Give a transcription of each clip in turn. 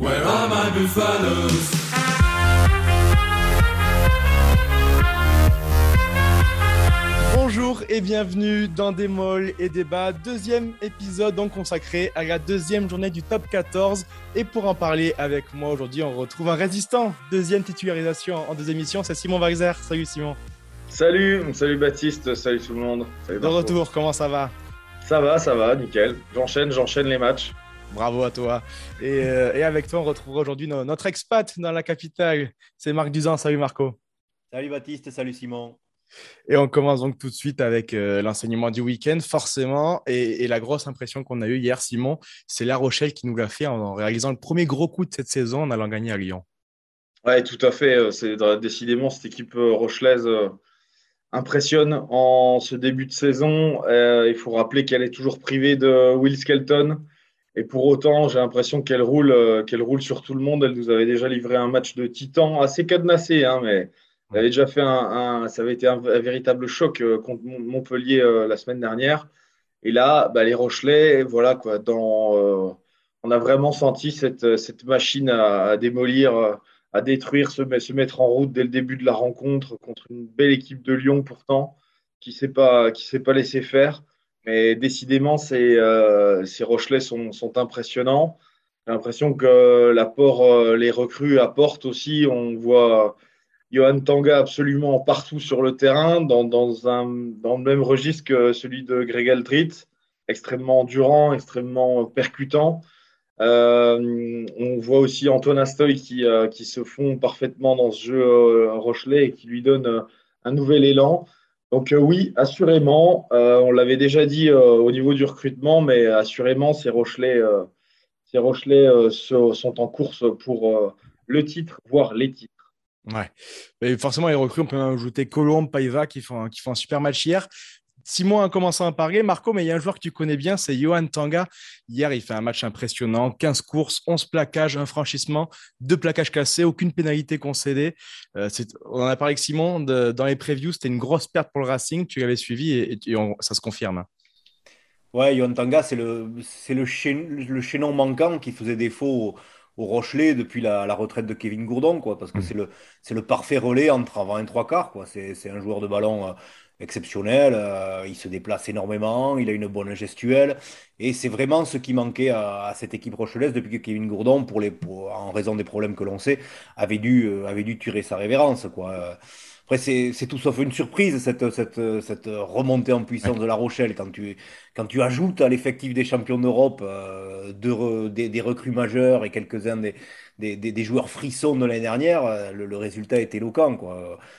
Where are my buffaloes? Bonjour et bienvenue dans Des Molles et Débats, deuxième épisode donc consacré à la deuxième journée du top 14. Et pour en parler avec moi aujourd'hui, on retrouve un résistant, deuxième titularisation en deux émissions, c'est Simon Weiser. Salut Simon. Salut, salut Baptiste, salut tout le monde. Salut De retour, comment ça va? Ça va, ça va, nickel. J'enchaîne, j'enchaîne les matchs. Bravo à toi. Et, euh, et avec toi, on retrouvera aujourd'hui no- notre expat dans la capitale. C'est Marc Duzan. Salut Marco. Salut Baptiste, salut Simon. Et on commence donc tout de suite avec euh, l'enseignement du week-end, forcément. Et, et la grosse impression qu'on a eue hier, Simon, c'est La Rochelle qui nous l'a fait en, en réalisant le premier gros coup de cette saison en allant gagner à Lyon. Ouais, tout à fait. euh, C'est décidément cette équipe rochelaise impressionne en ce début de saison. Euh, il faut rappeler qu'elle est toujours privée de Will Skelton. Et pour autant, j'ai l'impression qu'elle roule, euh, qu'elle roule sur tout le monde. Elle nous avait déjà livré un match de titan assez cadenassé, hein, mais elle avait déjà fait un, ça avait été un, véritable choc euh, contre Mon- Montpellier euh, la semaine dernière. Et là, bah, les Rochelais, voilà quoi, dans, on a vraiment senti cette, machine à, démolir, à détruire, se, met- se mettre en route dès le début de la rencontre contre une belle équipe de Lyon pourtant, qui s'est pas, qui s'est pas laissé faire. Mais décidément, ces, euh, ces Rochelais sont, sont impressionnants. J'ai l'impression que l'apport, euh, les recrues apportent aussi. On voit Johan Tanga absolument partout sur le terrain, dans, dans, un, dans le même registre que celui de Greg Aldrit, extrêmement endurant, extrêmement percutant. Euh, on voit aussi Antoine Astoy qui, euh, qui se fond parfaitement dans ce jeu euh, Rochelet et qui lui donne euh, un nouvel élan. Donc euh, oui, assurément, euh, on l'avait déjà dit euh, au niveau du recrutement, mais assurément, ces Rochelais, sont en course pour le titre, voire les titres. Ouais. Forcément, les recrues, on peut ajouter Colombe, Paiva qui font, qui font un super match hier. Simon a commencé à en parler. Marco, mais il y a un joueur que tu connais bien, c'est Johan Tanga. Hier, il fait un match impressionnant. 15 courses, 11 plaquages, un franchissement, deux plaquages cassés, aucune pénalité concédée. Euh, on en a parlé avec Simon de- dans les previews. C'était une grosse perte pour le Racing. Tu l'avais suivi et, et on- ça se confirme. Ouais, Yohan Tanga, c'est le, le, le chaînon manquant qui faisait défaut au, au Rochelet depuis la, la retraite de Kevin Gourdon, quoi, parce que Mm. c'est le, le parfait relais entre avant et trois quarts, c'est un joueur de ballon euh, exceptionnel, euh, il se déplace énormément, il a une bonne gestuelle, et c'est vraiment ce qui manquait à, à cette équipe rochelaise depuis que Kevin Gourdon, pour les, pour- en raison des problèmes que l'on sait, avait dû, euh, avait dû tirer sa révérence, quoi. Après, c'est tout sauf une surprise, cette, cette, cette remontée en puissance de La Rochelle, quand tu, quand tu ajoutes à l'effectif des champions d'Europe euh, re- des, des recrues majeures et quelques-uns des, des, des- des joueurs frissons de l'année dernière, euh, le, le résultat est éloquent.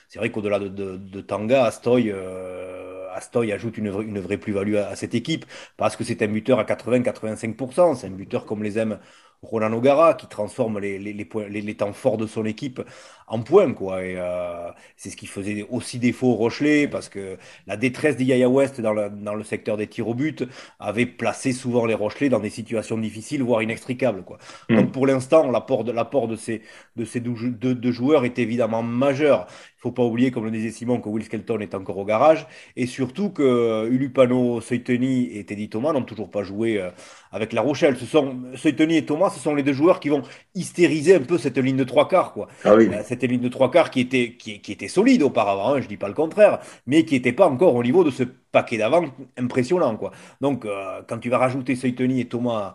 C'est vrai qu'au-delà de, de, de Tanga, Astoy, euh, Astoy ajoute une, vraie- une vraie plus-value à, à cette équipe parce que c'est un buteur à 80-85%. C'est un buteur comme les aime Roland O'Gara qui transforme les, les, les, les temps forts de son équipe en points, quoi. Et euh, c'est ce qui faisait aussi défaut au Rochelet parce que la détresse des Yaya West dans le, dans le secteur des tirs au but avait placé souvent les Rochelais dans des situations difficiles, voire inextricables, quoi. Mm. Donc pour l'instant, l'apport de, l'apport de ces, de ces deux, deux- deux joueurs est évidemment majeur. Il faut pas oublier, comme le disait Simon, que Will Skelton est encore au garage et surtout que Ulupano, Soiteni et Teddy Thomas n'ont toujours pas joué euh, avec La Rochelle. Ce sont Soiteni et Thomas, ce sont les deux joueurs qui vont hystériser un peu cette ligne de trois quarts, quoi. Ah oui. Euh, Cette ligne de trois quarts qui était, qui, qui était solide auparavant, hein, je dis pas le contraire, mais qui n'était pas encore au niveau de ce paquet d'avant impressionnant, quoi. Donc, euh, quand tu vas rajouter Soiteni et Thomas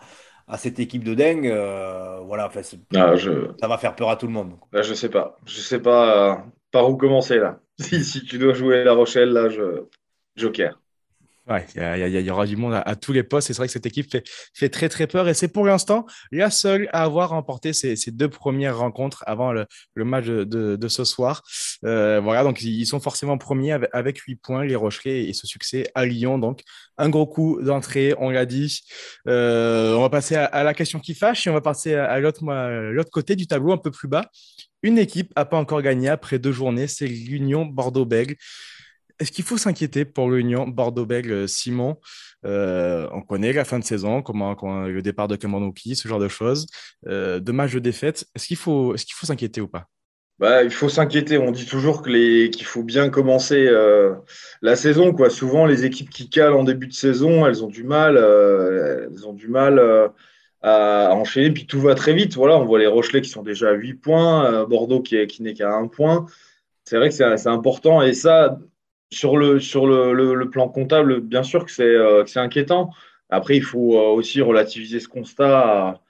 à cette équipe de dingue, euh, voilà, Ah, je, ça va faire peur à tout le monde. là, je sais pas. Je sais pas euh, par où commencer là. Si, si tu dois jouer La Rochelle, là, je... Joker. Ouais, il y, aura du monde à, tous les postes. C'est vrai que cette équipe fait, très, très peur. Et c'est pour l'instant la seule à avoir remporté ces, deux premières rencontres avant le, match de, ce soir. Euh, voilà, donc ils sont forcément premiers avec, avec 8 points, les Rocherets, et ce succès à Lyon. Donc, un gros coup d'entrée, on l'a dit. Euh, on va passer à, la question qui fâche et on va passer à, à l'autre côté du tableau, un peu plus bas. Une équipe n'a pas encore gagné après deux journées, c'est l'Union Bordeaux-Bègles. Est-ce qu'il faut s'inquiéter pour l'Union Bordeaux-Bègles, Simon Euh, On connaît la fin de saison, comment, comment- le départ de Kamanouki, ce genre de choses. Euh, deux matchs de défaite, est-ce qu'il faut est-ce qu'il faut s'inquiéter ou pas? Bah, il faut s'inquiéter. On dit toujours que les... qu'il faut bien commencer euh, la saison, quoi. Souvent, les équipes qui calent en début de saison, elles ont du mal, euh, elles ont du mal euh, à, enchaîner. Puis tout va très vite. Voilà, on voit les Rochelais qui sont déjà à 8 points, Bordeaux qui, qui n'est qu'à 1 point. C'est vrai que c'est important. Et ça, sur le, sur le, plan comptable, bien sûr que c'est inquiétant. Après, il faut aussi relativiser ce constat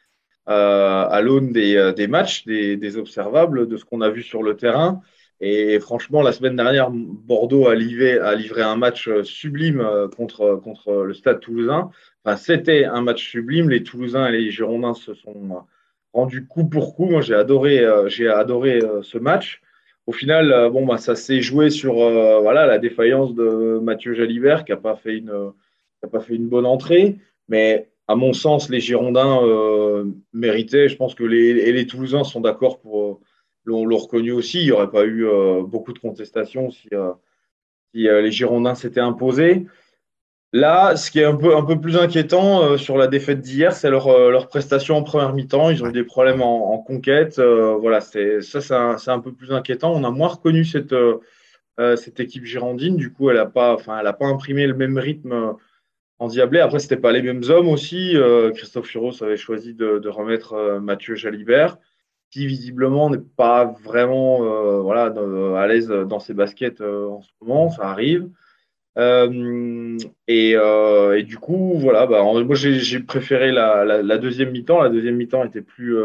à, l'aune des, des, matchs, des, observables, de ce qu'on a vu sur le terrain. Et franchement, la semaine dernière, Bordeaux a livré, a livré un match sublime euh, contre, le Stade toulousain. C'était un match sublime. Les Toulousains et les Girondins se sont rendus coup pour coup. Moi, j'ai adoré, euh, euh, ce match. Au final, bon, bah, ça s'est joué sur voilà, la défaillance de Mathieu Jalibert, qui n'a pas, fait une, pas fait une bonne entrée. Mais à mon sens, les Girondins méritaient. Je pense que les, et les Toulousains sont d'accord pour l'ont reconnu aussi. Il n'y aurait pas eu euh, beaucoup de contestations si, euh, euh, les Girondins s'étaient imposés. Là, ce qui est un peu, plus inquiétant sur la défaite d'hier, c'est leur, leur, prestation en première mi-temps. Ils ont eu des problèmes en, conquête. voilà, c'est, ça, c'est un, peu plus inquiétant. On a moins reconnu cette, équipe girondine. Du coup, elle n'a pas, pas imprimé le même rythme en Diablé. Après, ce pas les mêmes hommes aussi. Christophe Furos avait choisi de, remettre Mathieu Jalibert qui visiblement n'est pas vraiment euh, voilà, à l'aise dans ses baskets euh, en ce moment, ça arrive. Euh, et, et, du coup, voilà, bah, moi j'ai préféré la, la, deuxième mi-temps. La deuxième mi-temps était plus,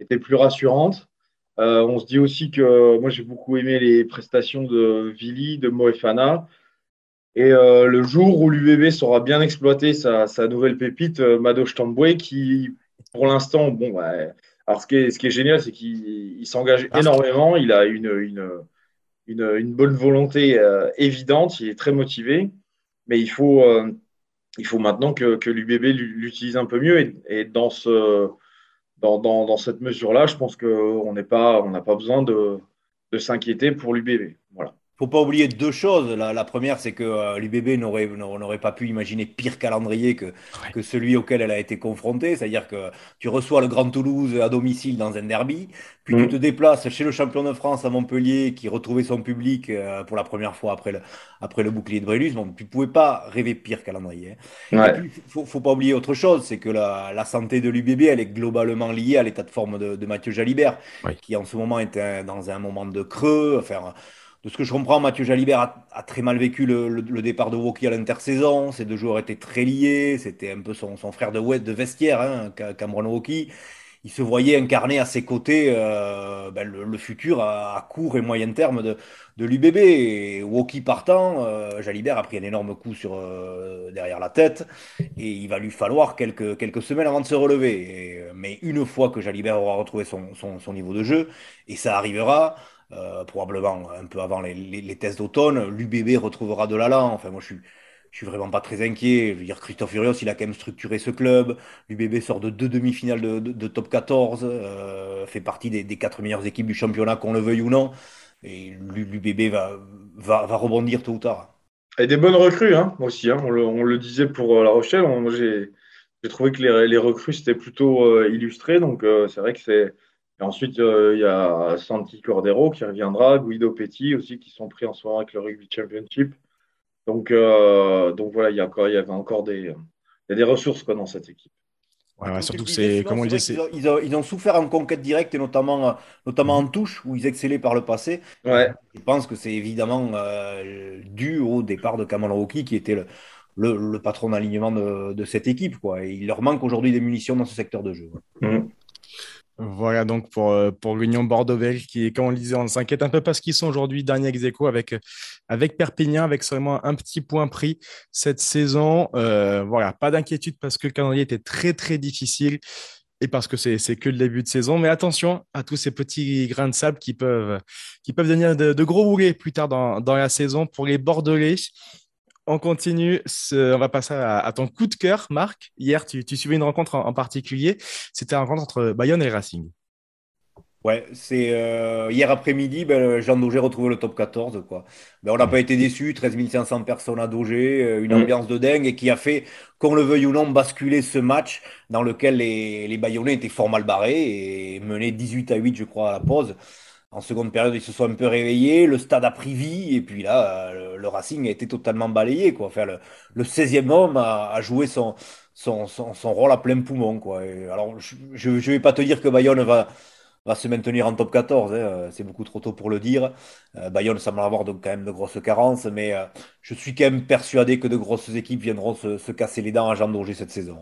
était plus rassurante. on se dit aussi que moi j'ai beaucoup aimé les prestations de Vili, de Moefana. Et le jour où l'UBB saura bien exploiter sa, sa nouvelle pépite, Madoche Tamboué, qui pour l'instant, bon, bah, alors, ce qui est, ce qui est génial, c'est qu'il s'engage énormément. Il a une, une, une, bonne volonté euh, évidente. Il est très motivé. Mais il faut, euh, il faut maintenant que, que l'UBB l'utilise un peu mieux. Et, dans, ce, dans, dans, dans cette mesure-là, je pense qu'on n'a pas, besoin de, de s'inquiéter pour l'UBB. Faut pas oublier deux choses. La, la première, c'est que euh, l'UBB n'aurait pas pu imaginer pire calendrier que, que celui auquel elle a été confrontée. C'est-à-dire que tu reçois le Grand Toulouse à domicile dans un derby, puis tu mm. te déplaces chez le champion de France à Montpellier qui retrouvait son public euh, pour la première fois après le, après le bouclier de Brélus. Bon, tu pouvais pas rêver pire calendrier. Hein. Et puis, faut, faut pas oublier autre chose, c'est que la, la, santé de l'UBB, elle est globalement liée à l'état de forme de, de Mathieu Jalibert, qui en ce moment est dans un moment de creux. Enfin, de ce que je comprends, Mathieu Jalibert a, très mal vécu le, départ de Woki à l'intersaison. Ces deux joueurs étaient très liés. C'était un peu son, frère de, de vestiaire, hein, Cameron Woki. Il se voyait incarner à ses côtés euh, ben, le, futur à, court et moyen terme de, de l'UBB. Et Woki partant, euh, Jalibert a pris un énorme coup sur, euh, derrière la tête et il va lui falloir quelques, quelques semaines avant de se relever. mais une fois que Jalibert aura retrouvé son, son niveau de jeu, et ça arrivera, euh, probablement un peu avant les, les, tests d'automne. L'UBB retrouvera de l'allant. Enfin, moi, je suis, je suis vraiment pas très inquiet. Je veux dire, Christophe Furios, il a quand même structuré ce club. L'UBB sort de deux demi-finales de, top 14, euh, fait partie des, quatre meilleures équipes du championnat, qu'on le veuille ou non. Et l'UBB va, va, va, rebondir tôt ou tard. Et des bonnes recrues, hein, aussi. Hein. On, le, disait pour euh, La Rochelle. J'ai trouvé que les, recrues, c'était plutôt illustré. Donc, c'est vrai que c'est et ensuite, euh, il y a Santi Cordero qui reviendra, Guido Petit aussi, qui sont pris en moment avec le Rugby Championship. Donc, euh, donc voilà, il y, a encore, il y avait encore des, il y a des ressources quoi, dans cette équipe. Ouais, surtout que c'est, comme on le disait, ils, ont, ils, ont, souffert en conquête directe et notamment, notamment en touche où ils excellaient par le passé. Ouais. Je pense que c'est évidemment euh, dû au départ de Kamal Roki qui était le, le, le patron d'alignement de, de, cette équipe. Quoi. Et il leur manque aujourd'hui des munitions dans ce secteur de jeu. Mmh. Voilà donc pour, euh, l'Union bordeaux qui, comme on le disait, on s'inquiète un peu parce qu'ils sont aujourd'hui dernier ex avec, avec Perpignan, avec seulement un petit point pris cette saison. Euh, voilà, pas d'inquiétude parce que le calendrier était très très difficile et parce que c'est que le début de saison. Mais attention à tous ces petits grains de sable qui peuvent, qui devenir de, gros boulets plus tard dans, dans la saison pour les Bordelais. On continue. On va passer à, ton coup de cœur, Marc. Hier, tu, suivais une rencontre en, particulier. C'était une rencontre entre Bayonne et Racing. Ouais, c'est euh, hier après-midi, ben, Jean Daugé retrouvé le top 14. Quoi. Ben, on n'a pas été déçus, 13 500 personnes à Daugé, euh, une ambiance de dingue et qui a fait, qu'on le veuille ou non, basculer ce match dans lequel les, les Bayonnais étaient fort mal barrés et menaient 18 à 8, je crois, à la pause en seconde période, ils se sont un peu réveillés, le stade a pris vie, et puis là, le, Racing a été totalement balayé. Quoi. Enfin, le, le 16e homme a, joué son, son, son, rôle à plein poumon. Quoi. alors, je ne vais pas te dire que Bayonne va, va se maintenir en top 14, hein, c'est beaucoup trop tôt pour le dire. Euh, Bayonne semble avoir donc quand même de grosses carences, mais euh, je suis quand même persuadé que de grosses équipes viendront se, se casser les dents à Jean cette saison.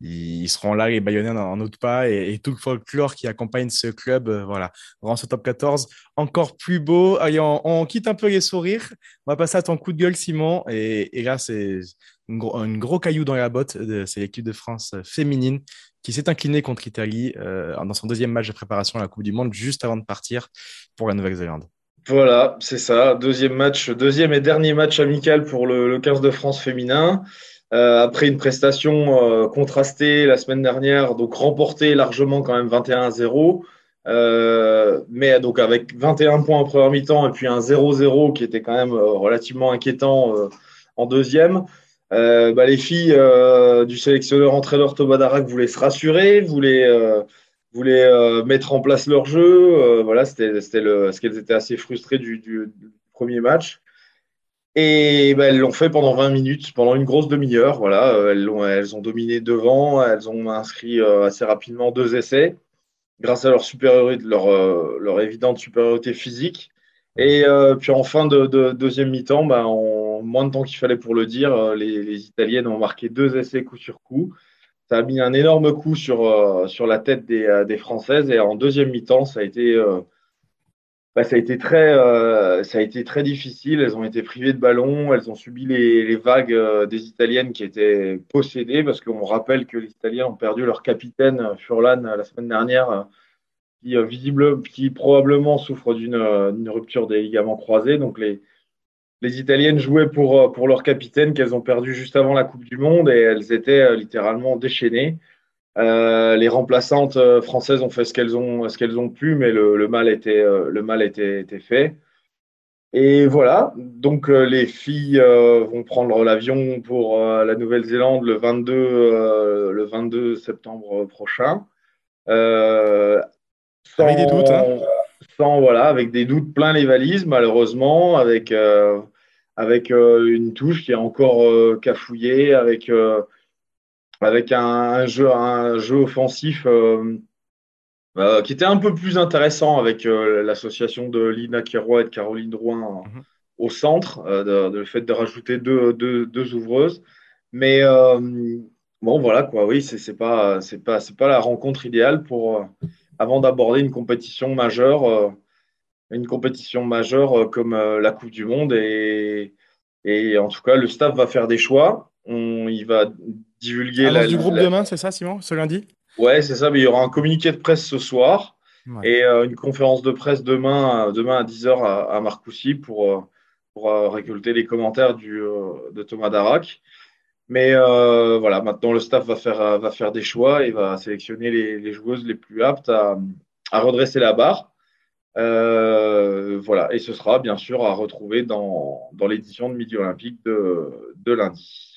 Ils seront là, les Bayonnais n'en autre pas, et, tout le folklore qui accompagne ce club, euh, voilà, rend ce top 14 encore plus beau. Allez, on, quitte un peu les sourires, on va passer à ton coup de gueule, Simon, et, là, c'est un gros, caillou dans la botte, c'est l'équipe de France féminine qui s'est inclinée contre l'Italie euh, dans son deuxième match de préparation à la Coupe du Monde, juste avant de partir pour la Nouvelle-Zélande. Voilà, c'est ça. Deuxième match, deuxième et dernier match amical pour le, le 15 de France féminin. Euh, après une prestation euh, contrastée la semaine dernière, donc remportée largement quand même 21-0. Euh, mais donc avec 21 points en première mi-temps et puis un 0-0 qui était quand même relativement inquiétant en deuxième. Bah, les filles du sélectionneur entraîneur Tobadarak voulaient se rassurer, voulaient, voulaient mettre en place leur jeu. voilà, c'était ce qu'elles étaient assez frustrées du, du premier match. Et ben, elles l'ont fait pendant 20 minutes, pendant une grosse demi-heure. Voilà, euh, elles, ont, dominé devant, elles ont inscrit euh, assez rapidement deux essais, grâce à leur euh, évidente supériorité physique. Et puis en fin de, deuxième mi-temps, ben, en moins de temps qu'il fallait pour le dire, les, Italiennes ont marqué deux essais coup sur coup. Ça a mis un énorme coup sur, sur la tête des Françaises. Et en deuxième mi-temps, ça a été bah, ça, a été très, euh, ça a été très difficile. Elles ont été privées de ballon. Elles ont subi les, vagues euh, des Italiennes qui étaient possédées parce qu'on rappelle que les Italiens ont perdu leur capitaine euh, Furlan la semaine dernière, qui, qui probablement souffre d'une rupture des ligaments croisés. Donc les, les Italiennes jouaient pour, pour leur capitaine qu'elles ont perdu juste avant la Coupe du Monde et elles étaient littéralement déchaînées. Euh, les remplaçantes euh, françaises ont fait ce qu'elles ont, ce qu'elles ont pu, mais le, mal était, euh, le mal était, fait. Et voilà, donc les filles vont prendre l'avion pour la Nouvelle-Zélande le 22, le 22 septembre prochain. sans, avec des doutes, hein. sans, voilà, avec des doutes plein les valises, malheureusement, avec, avec une touche qui est encore cafouillée, avec avec un, jeu, un jeu offensif euh, euh, qui était un peu plus intéressant avec euh, l'association de Lina Kiroy et de Caroline Drouin mhm. au centre, de, le fait de rajouter deux, deux, deux ouvreuses. Mais bon, voilà quoi, oui, c'est pas, pas, pas la rencontre idéale pour avant d'aborder une compétition majeure, une compétition majeure comme la Coupe du Monde et, et en tout cas le staff va faire des choix. On, il va divulguer. Annonce la, du groupe demain, c'est ça, Simon, ce lundi? Ouais, c'est ça. Mais il y aura un communiqué de presse ce soir et euh, une conférence de presse demain, demain à 10h à, Marcoussis pour, euh, pour euh, récolter les commentaires du, de Thomas Darac. Mais voilà, maintenant le staff va faire, va faire des choix et va sélectionner les, les joueuses les plus aptes à, à redresser la barre. voilà, et ce sera bien sûr à retrouver dans, dans l'édition de Midi Olympique de, de lundi.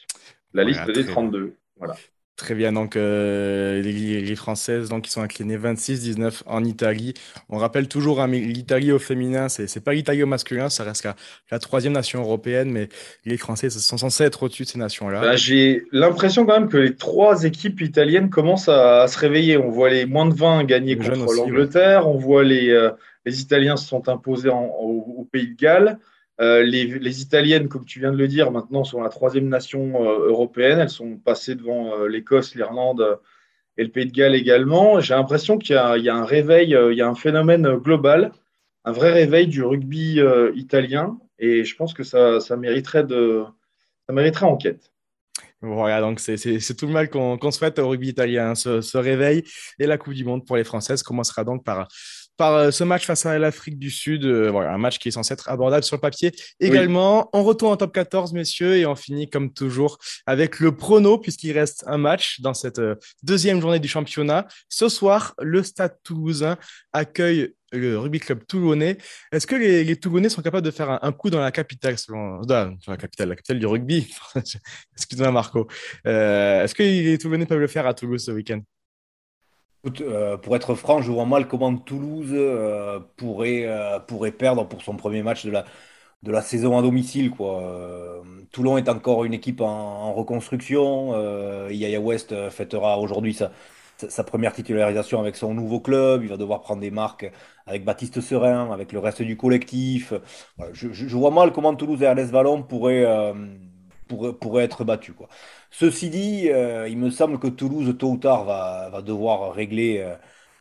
La liste des 32. Voilà. Très bien, donc euh, les, Françaises donc, qui sont inclinées 26-19 en Italie. On rappelle toujours hein, l'Italie au féminin, c'est n'est pas l'Italie au masculin, ça reste la, troisième nation européenne, mais les Françaises sont censées être au-dessus de ces nations-là. Bah, j'ai l'impression quand même que les trois équipes italiennes commencent à, se réveiller. On voit les moins de 20 gagner contre l'Angleterre, on voit les, euh, les Italiens se sont imposés au, Pays de Galles. Euh, les, Italiennes, comme tu viens de le dire, maintenant sont la troisième nation euh, européenne. Elles sont passées devant euh, l'Écosse, l'Irlande et le Pays de Galles également. J'ai l'impression qu'il y, a un réveil, il y a un phénomène global, un vrai réveil du rugby italien. Et je pense que ça, mériterait, de, ça mériterait enquête. Voilà, donc c'est tout le mal qu'on souhaite au rugby italien, ce, ce, réveil. Et la Coupe du Monde pour les Françaises commencera donc par par euh, ce match face à l'Afrique du Sud. Euh, voilà, un match qui est censé être abordable sur le papier. Également, on retourne en top 14, messieurs, et on finit comme toujours avec le prono, puisqu'il reste un match dans cette euh, deuxième journée du championnat. Ce soir, le Stade toulousain accueille le rugby club toulonnais. Est-ce que les, Toulonnais sont capables de faire un, coup dans la capitale, selon dans la capitale, la capitale du rugby? Excuse-moi, Marco. Est-ce que les Toulonnais peuvent le faire à Toulouse ce week-end? Pour être franc, je vois mal comment Toulouse pourrait, pourrait perdre pour son premier match de la, de la saison à domicile. Quoi. Euh, Toulon est encore une équipe en, reconstruction. Euh, Yaya West euh, fêtera aujourd'hui sa, sa, première titularisation avec son nouveau club. Il va devoir prendre des marques avec Baptiste Serein, avec le reste du collectif. je, vois mal comment Toulouse et Ernest Vallon pourraient, pourraient, être battus. Quoi. Ceci dit, il me semble que Toulouse, tôt ou tard, va, devoir régler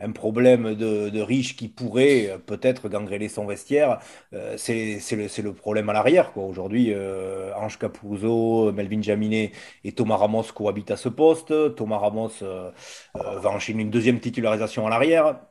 un problème de, riche qui pourrait euh, peut-être gangréner son vestiaire, euh, c'est le, problème à l'arrière. Aujourd'hui, euh, Ange Capuzzo, Melvin Jaminet et Thomas Ramos cohabitent à ce poste. Thomas Ramos va enchaîner une deuxième titularisation à l'arrière.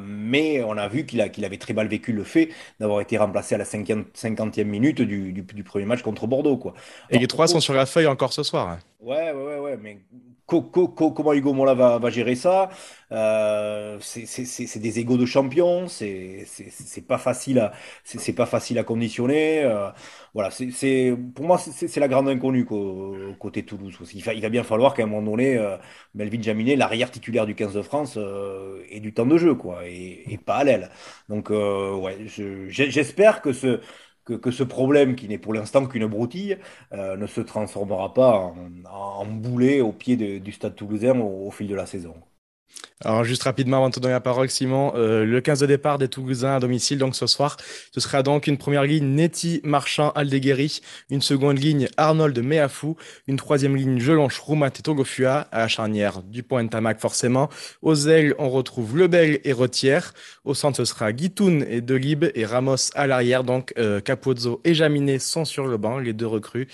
Mais on a vu qu'il avait très mal vécu le fait d'avoir été remplacé à la 50e minute du, premier match contre Bordeaux. Quoi. Et les trois sont sur la feuille encore ce soir. Hein. Ouais, ouais, ouais, ouais, mais comment Hugo Mola va, va gérer ça? Euh, C'est des égaux de champion, c'est pas facile à c'est pas facile à conditionner. Euh, voilà, c'est pour moi c'est la grande inconnue côté Toulouse. Il va, il va bien falloir qu'à un moment donné, euh, Melvin Jaminet, l'arrière titulaire du 15 de France, ait du temps de jeu quoi, et, et pas à l'aile. Donc ouais, j'espère que ce que, ce problème, qui n'est pour l'instant qu'une broutille, euh, ne se transformera pas en, boulet au pied du stade toulousain au fil de la saison. Alors, juste rapidement, avant de te donner la parole, Simon, euh, le 15 de départ des Toulousains à domicile, donc ce soir, ce sera donc une première ligne Netty, Marchand, Aldeguerri, une seconde ligne Arnold, Meafou, une troisième ligne Jelonche, Roumat et Togofua, à la charnière Dupont et Tamac forcément. Aux ailes, on retrouve Lebel et Retière. Au centre, ce sera Guitoun et Delib et Ramos à l'arrière, donc euh, Capozzo et Jaminet sont sur le banc, les deux recrues.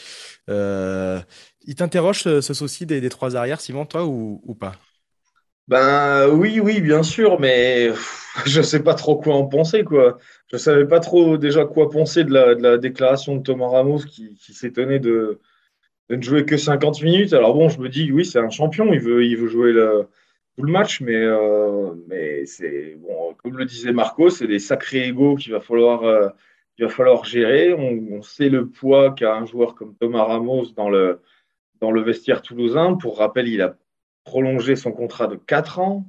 Euh, il t'interroge ce, souci des, trois arrières, Simon, toi, ou pas? Ben oui, oui, bien sûr, mais je ne sais pas trop quoi en penser, quoi. Je savais pas trop déjà quoi penser de la, déclaration de Thomas Ramos qui, s'étonnait de, ne jouer que 50 minutes. Alors bon, je me dis, oui, c'est un champion, il veut, il veut jouer le, tout le match, mais, euh, mais c'est bon, comme le disait Marco, c'est des sacrés égaux qu'il va falloir, euh, va falloir gérer. On, on sait le poids qu'a un joueur comme Thomas Ramos dans le, dans le vestiaire toulousain. Pour rappel, il a prolonger son contrat de 4 ans.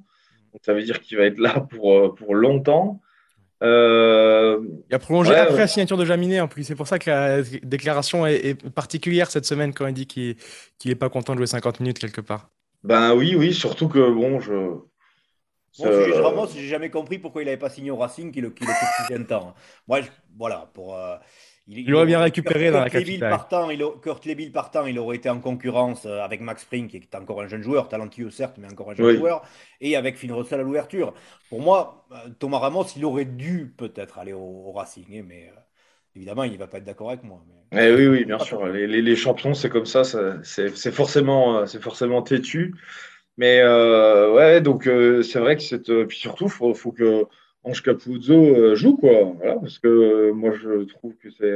Donc, ça veut dire qu'il va être là pour, euh, pour longtemps. Euh, il a prolongé après la signature de Jaminet en plus. C'est pour ça que la déclaration est, particulière cette semaine quand il dit qu'il n'est pas content de jouer 50 minutes quelque part. Ben oui, oui, surtout que bon, je. Bon, euh... Ramos, j'ai jamais compris pourquoi il n'avait pas signé au Racing qu'il le, qu le temps. Moi, voilà, pour. Euh, il, aurait bien récupéré dans la capitale. Partant, il, Kurt Leville partant, il aurait été en concurrence euh, avec Max Spring, qui est encore un jeune joueur, talentueux certes, mais encore un jeune joueur, et avec Finn Russell à l'ouverture. Pour moi, euh, Thomas Ramos, il aurait dû peut-être aller au, Racing, mais euh, évidemment, il ne va pas être d'accord avec moi. Eh oui, oui, bien sûr. Les, champions, c'est comme ça, c'est forcément, forcément têtu. Mais ouais, donc c'est vrai que c'est. Puis surtout, il faut, faut que Ange Capuzzo euh, joue, quoi. Parce que euh, moi, je trouve que c'est.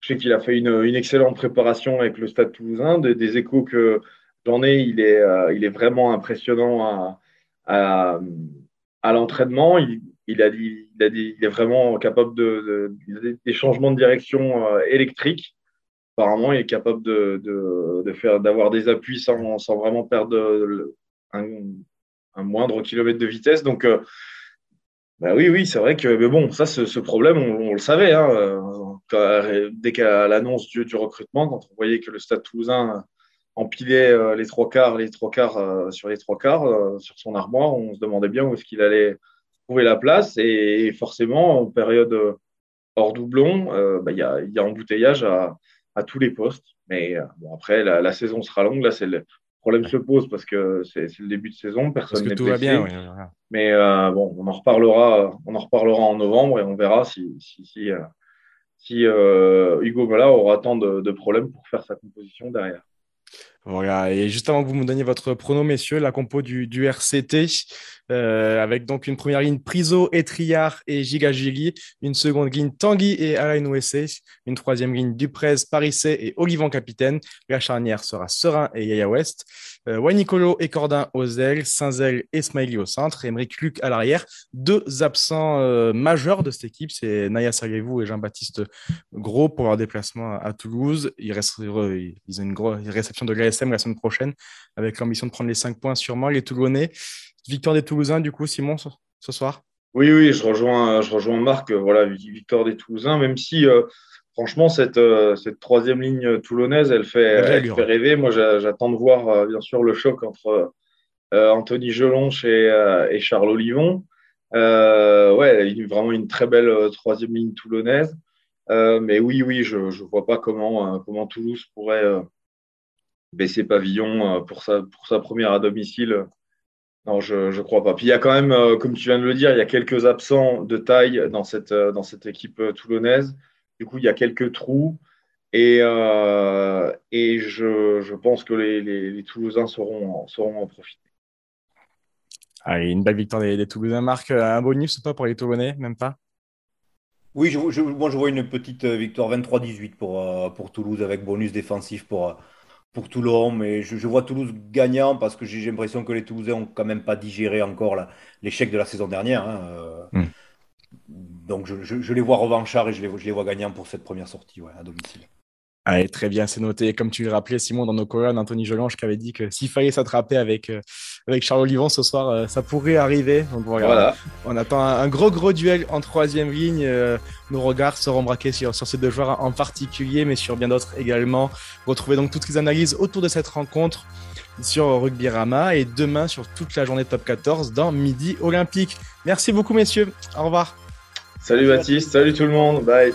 Je sais qu'il a fait une, excellente préparation avec le Stade Toulousain. Des, échos que j'en ai, il est, euh, il est vraiment impressionnant à, l'entraînement. Il, a il, il est vraiment capable de, de des changements de direction électriques. Apparemment, il est capable de, faire, d'avoir des appuis sans, vraiment perdre un, moindre kilomètre de vitesse. Donc, bah oui, oui, c'est vrai que, bon, ça, ce, problème, on, le savait. Hein, euh, dès qu'à l'annonce du, recrutement, quand on voyait que le Stade Toulousain empilait euh, les trois quarts, les trois quarts euh, sur les trois quarts sur son armoire, on se demandait bien où est-ce qu'il allait trouver la place. Et, forcément, en période hors doublon, bah, il y, a, embouteillage à, tous les postes. Mais bon, après, la, saison sera longue. Là, problème se pose parce que c'est le début de saison, personne n'est blessé. Bien, Mais euh, bon, on en reparlera, on en reparlera en novembre et on verra si, si, si, euh, euh, Hugo Mola aura tant de, de, problèmes pour faire sa composition derrière. Voilà, et juste avant que vous me donniez votre pronom, messieurs, la compo du, RCT, euh, avec donc une première ligne Priso, Etriard et Gigagili, une seconde ligne Tanguy et Alain Ouessé, une troisième ligne Duprez, Parisset et Olivant Capitaine. La charnière sera Serein et Yaya West. Euh, Wanicolo et Cordin aux ailes, Saint-Zel et Smiley au centre, et Emmerich Luc à l'arrière. Deux absents euh, majeurs de cette équipe, c'est Naya Sagevou et Jean-Baptiste Gros pour leur déplacement à, Toulouse. Ils, ont une grosse réception de l'ASM la semaine prochaine, avec l'ambition de prendre les 5 points sûrement. Les Toulonnais, victoire des Toulousains, du coup, Simon, ce, soir? Oui, oui, je rejoins, je rejoins Marc. Voilà, victoire des Toulousains, même si. Franchement, cette, cette troisième ligne toulonnaise, elle fait, elle fait rêver. Moi, j'attends de voir, bien sûr, le choc entre Anthony Gelonche et, et Charles Olivon. Euh, ouais, vraiment une très belle euh, troisième ligne toulonnaise. Euh, mais oui, oui, je ne vois pas comment, comment Toulouse pourrait baisser pavillon pour sa, pour sa première à domicile. Non, je ne crois pas. Puis il y a quand même, comme tu viens de le dire, il y a quelques absents de taille dans cette, dans cette équipe toulonnaise. Du coup, il y a quelques trous. Et, et je, je, pense que les, les, les Toulousains sauront, sauront en profiter. Allez, une belle victoire des, Toulousains. Marc, euh, un bonus ou pas pour les Toulonnais Même pas? Oui, je, moi je vois une petite euh, victoire 23-18 pour, euh, pour Toulouse avec bonus défensif pour, pour Toulon. Mais je, vois Toulouse gagnant parce que j'ai l'impression que les Toulousains ont quand même pas digéré encore l'échec de la saison dernière. Hein, hmm. Donc je, les vois revanchards et je les, je les vois gagnants pour cette première sortie à domicile. Allez, très bien, c'est noté. Comme tu le rappelais, Simon, dans nos colonnes, Anthony Jolange qui avait dit que s'il fallait s'attraper avec, euh, avec Charles Olivon ce soir, euh, ça pourrait arriver. Donc voilà. On attend un, gros, gros duel en troisième ligne. Euh, nos regards seront braqués sur, sur ces deux joueurs en particulier, mais sur bien d'autres également. Retrouvez donc toutes les analyses autour de cette rencontre sur Rugby Rama et demain sur toute la journée top 14 dans Midi Olympique. Merci beaucoup, messieurs. Au revoir. Salut Baptiste, salut tout le monde. Bye.